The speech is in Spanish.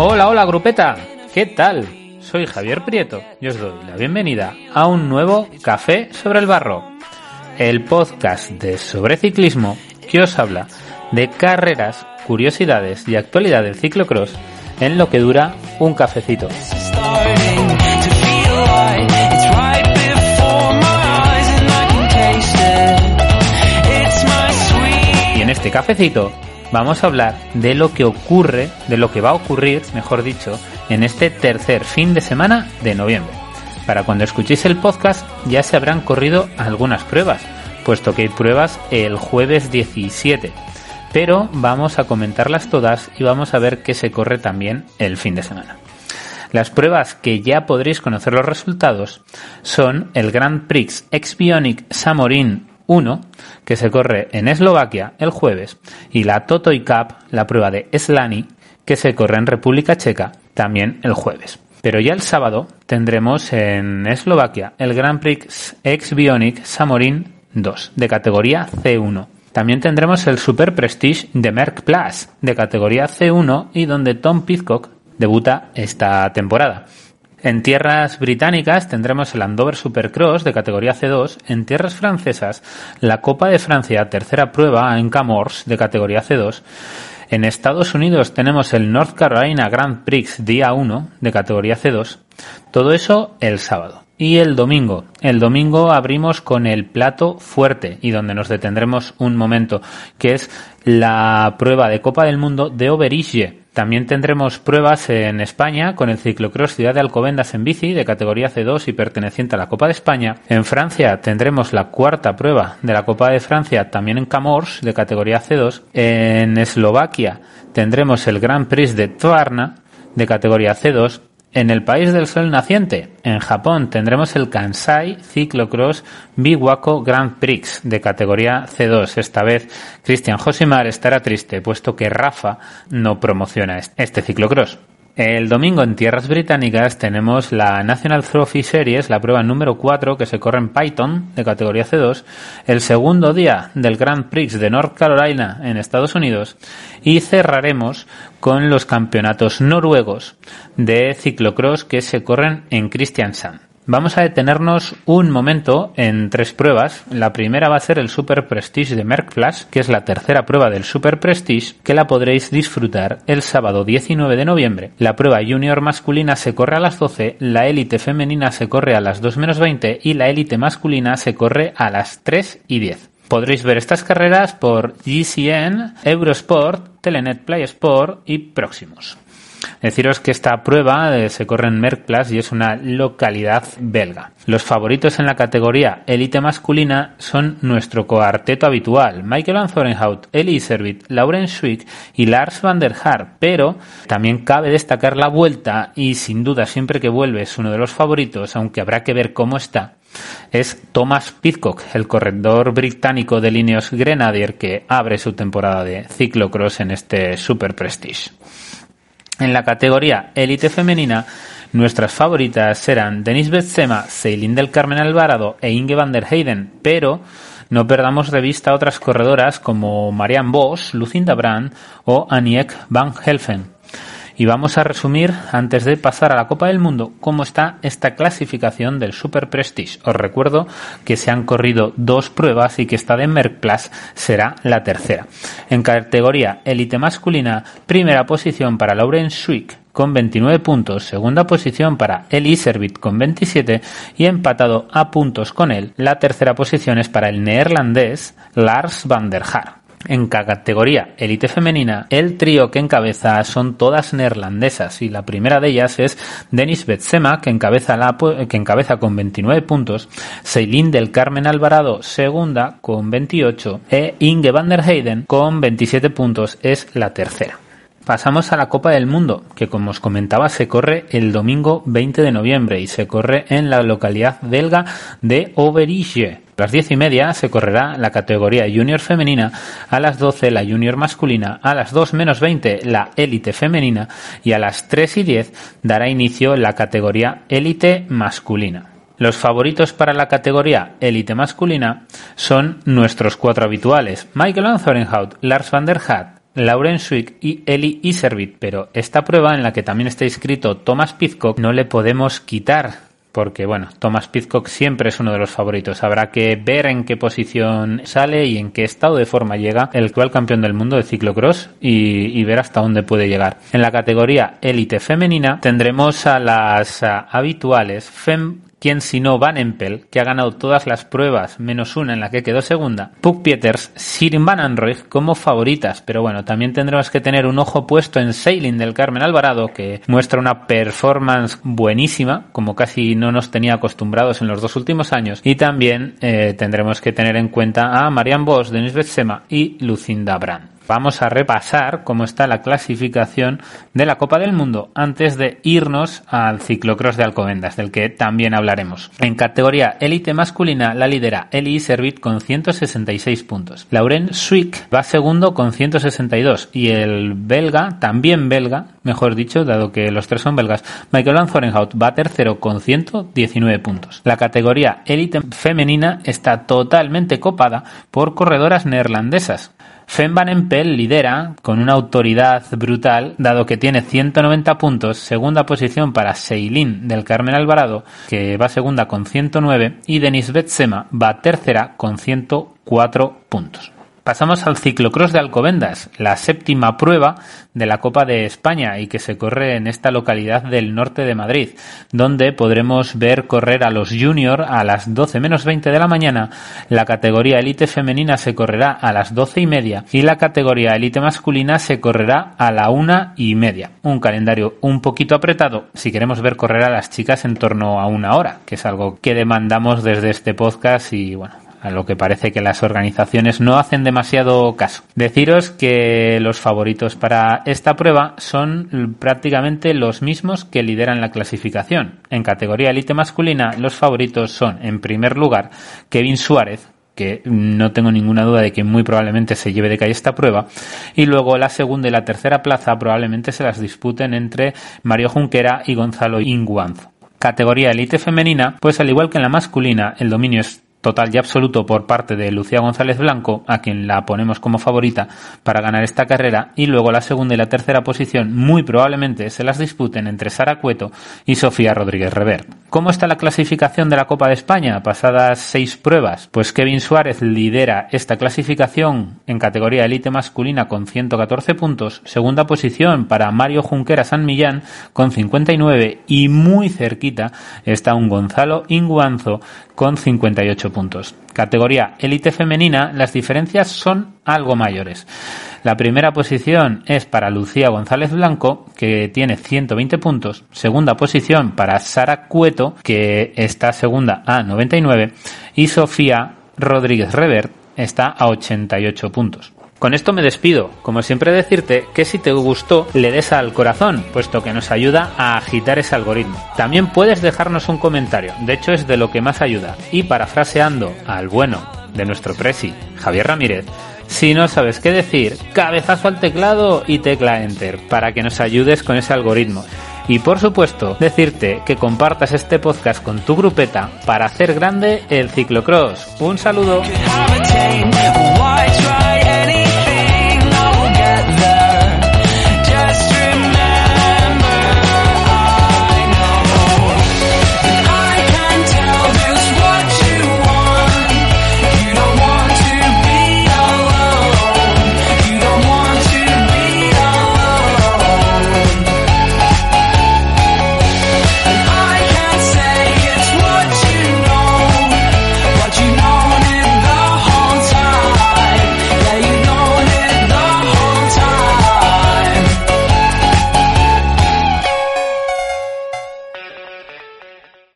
Hola, hola, grupeta. ¿Qué tal? Soy Javier Prieto y os doy la bienvenida a un nuevo Café sobre el Barro, el podcast de sobre ciclismo que os habla de carreras, curiosidades y actualidad del ciclocross en lo que dura un cafecito. Y en este cafecito vamos a hablar de lo que ocurre, de lo que va a ocurrir, mejor dicho, en este tercer fin de semana de noviembre. Para cuando escuchéis el podcast ya se habrán corrido algunas pruebas, puesto que hay pruebas el jueves 17. Pero vamos a comentarlas todas y vamos a ver qué se corre también el fin de semana. Las pruebas que ya podréis conocer los resultados son el Grand Prix Exbionic Samorin 1, que se corre en Eslovaquia el jueves, y la Totoy Cup, la prueba de Slani, que se corre en República Checa también el jueves. Pero ya el sábado tendremos en Eslovaquia el Grand Prix Ex Bionic Samorin 2 de categoría C1. También tendremos el Super Prestige de Merck Plus de categoría C1 y donde Tom Pitcock debuta esta temporada. En tierras británicas tendremos el Andover Supercross de categoría C2. En tierras francesas, la Copa de Francia, tercera prueba en Camors de categoría C2. En Estados Unidos tenemos el North Carolina Grand Prix día 1 de categoría C2. Todo eso el sábado. Y el domingo. El domingo abrimos con el plato fuerte y donde nos detendremos un momento, que es la prueba de Copa del Mundo de Oberige. También tendremos pruebas en España con el ciclocross Ciudad de Alcobendas en bici de categoría C2 y perteneciente a la Copa de España. En Francia tendremos la cuarta prueba de la Copa de Francia también en Camors de categoría C2. En Eslovaquia tendremos el Grand Prix de Tvarna de categoría C2 en el país del sol naciente, en Japón, tendremos el Kansai Cyclocross Biwako Grand Prix de categoría C2. Esta vez, Cristian Josimar estará triste, puesto que Rafa no promociona este ciclocross. El domingo en tierras británicas tenemos la National Trophy Series, la prueba número 4 que se corre en Python de categoría C2, el segundo día del Grand Prix de North Carolina en Estados Unidos y cerraremos con los campeonatos noruegos de ciclocross que se corren en Kristiansand. Vamos a detenernos un momento en tres pruebas. La primera va a ser el Super Prestige de Merck Plus, que es la tercera prueba del Super Prestige, que la podréis disfrutar el sábado 19 de noviembre. La prueba junior masculina se corre a las 12, la élite femenina se corre a las 2 menos 20 y la élite masculina se corre a las 3 y 10. Podréis ver estas carreras por GCN, Eurosport, Telenet Play Sport y próximos. Deciros que esta prueba eh, se corre en Merckplas y es una localidad belga. Los favoritos en la categoría élite masculina son nuestro coarteto habitual, Michael Anzorenhout, Eli Servit, Lauren Schwick y Lars van der Haar, pero también cabe destacar la vuelta y sin duda siempre que vuelve es uno de los favoritos, aunque habrá que ver cómo está, es Thomas Pitcock, el corredor británico de Lineos Grenadier que abre su temporada de ciclocross en este Super Prestige. En la categoría élite femenina, nuestras favoritas serán Denise Betsema, Celine del Carmen Alvarado e Inge van der Heyden, pero no perdamos de vista otras corredoras como Marianne Bosch, Lucinda Brand o Aniek van Helfen. Y vamos a resumir, antes de pasar a la Copa del Mundo, cómo está esta clasificación del Super Prestige. Os recuerdo que se han corrido dos pruebas y que esta de Merck será la tercera. En categoría élite masculina, primera posición para Lauren Schwick con 29 puntos, segunda posición para Eli Servit con 27 y empatado a puntos con él, la tercera posición es para el neerlandés Lars van der Haar. En categoría élite femenina, el trío que encabeza son todas neerlandesas y la primera de ellas es Denis Betsema, que encabeza, la, que encabeza con 29 puntos, Celine del Carmen Alvarado, segunda, con 28, e Inge van der Heyden, con 27 puntos, es la tercera. Pasamos a la Copa del Mundo, que como os comentaba se corre el domingo 20 de noviembre y se corre en la localidad belga de Overijse. A las diez y media se correrá la categoría junior femenina, a las 12 la junior masculina, a las 2 menos 20 la élite femenina y a las 3 y 10 dará inicio la categoría élite masculina. Los favoritos para la categoría élite masculina son nuestros cuatro habituales, Michael Anzorenhout, Lars van der Haat, Lauren Swick y Eli Iservit, pero esta prueba en la que también está inscrito Thomas Pizcock no le podemos quitar porque bueno, Thomas Pizcock siempre es uno de los favoritos. Habrá que ver en qué posición sale y en qué estado de forma llega el actual campeón del mundo de ciclocross y, y ver hasta dónde puede llegar. En la categoría élite femenina tendremos a las habituales Fem quien sino Van Empel, que ha ganado todas las pruebas menos una en la que quedó segunda, Puck Pieters, Sirin Van como favoritas, pero bueno, también tendremos que tener un ojo puesto en Sailing del Carmen Alvarado, que muestra una performance buenísima, como casi no nos tenía acostumbrados en los dos últimos años, y también eh, tendremos que tener en cuenta a Marianne Bosch, Denis Betsema y Lucinda Brand vamos a repasar cómo está la clasificación de la Copa del Mundo antes de irnos al ciclocross de Alcobendas, del que también hablaremos. En categoría élite masculina la lidera Eli Servit con 166 puntos. Lauren Swick va segundo con 162 y el belga, también belga, mejor dicho, dado que los tres son belgas, Michael Van Zorenhout va tercero con 119 puntos. La categoría élite femenina está totalmente copada por corredoras neerlandesas. Fem Van Empel lidera con una autoridad brutal, dado que tiene 190 puntos, segunda posición para Seilin del Carmen Alvarado, que va segunda con 109, y Denis Betsema va tercera con 104 puntos. Pasamos al ciclocross de Alcobendas, la séptima prueba de la Copa de España y que se corre en esta localidad del norte de Madrid, donde podremos ver correr a los junior a las 12 menos 20 de la mañana, la categoría élite femenina se correrá a las 12 y media y la categoría élite masculina se correrá a la una y media. Un calendario un poquito apretado si queremos ver correr a las chicas en torno a una hora, que es algo que demandamos desde este podcast y bueno, a lo que parece que las organizaciones no hacen demasiado caso. Deciros que los favoritos para esta prueba son prácticamente los mismos que lideran la clasificación. En categoría élite masculina, los favoritos son, en primer lugar, Kevin Suárez, que no tengo ninguna duda de que muy probablemente se lleve de calle esta prueba. Y luego la segunda y la tercera plaza probablemente se las disputen entre Mario Junquera y Gonzalo Inguanzo. Categoría élite femenina, pues al igual que en la masculina, el dominio es total y absoluto por parte de Lucía González Blanco, a quien la ponemos como favorita para ganar esta carrera, y luego la segunda y la tercera posición muy probablemente se las disputen entre Sara Cueto y Sofía Rodríguez Revert. ¿Cómo está la clasificación de la Copa de España? Pasadas seis pruebas, pues Kevin Suárez lidera esta clasificación en categoría élite masculina con 114 puntos, segunda posición para Mario Junquera San Millán con 59 y muy cerquita está un Gonzalo Inguanzo con 58 Categoría élite femenina, las diferencias son algo mayores. La primera posición es para Lucía González Blanco, que tiene 120 puntos. Segunda posición para Sara Cueto, que está segunda a 99. Y Sofía Rodríguez Revert está a 88 puntos. Con esto me despido. Como siempre decirte que si te gustó le des al corazón, puesto que nos ayuda a agitar ese algoritmo. También puedes dejarnos un comentario, de hecho es de lo que más ayuda. Y parafraseando al bueno de nuestro presi, Javier Ramírez, si no sabes qué decir, cabezazo al teclado y tecla Enter para que nos ayudes con ese algoritmo. Y por supuesto, decirte que compartas este podcast con tu grupeta para hacer grande el ciclocross. Un saludo.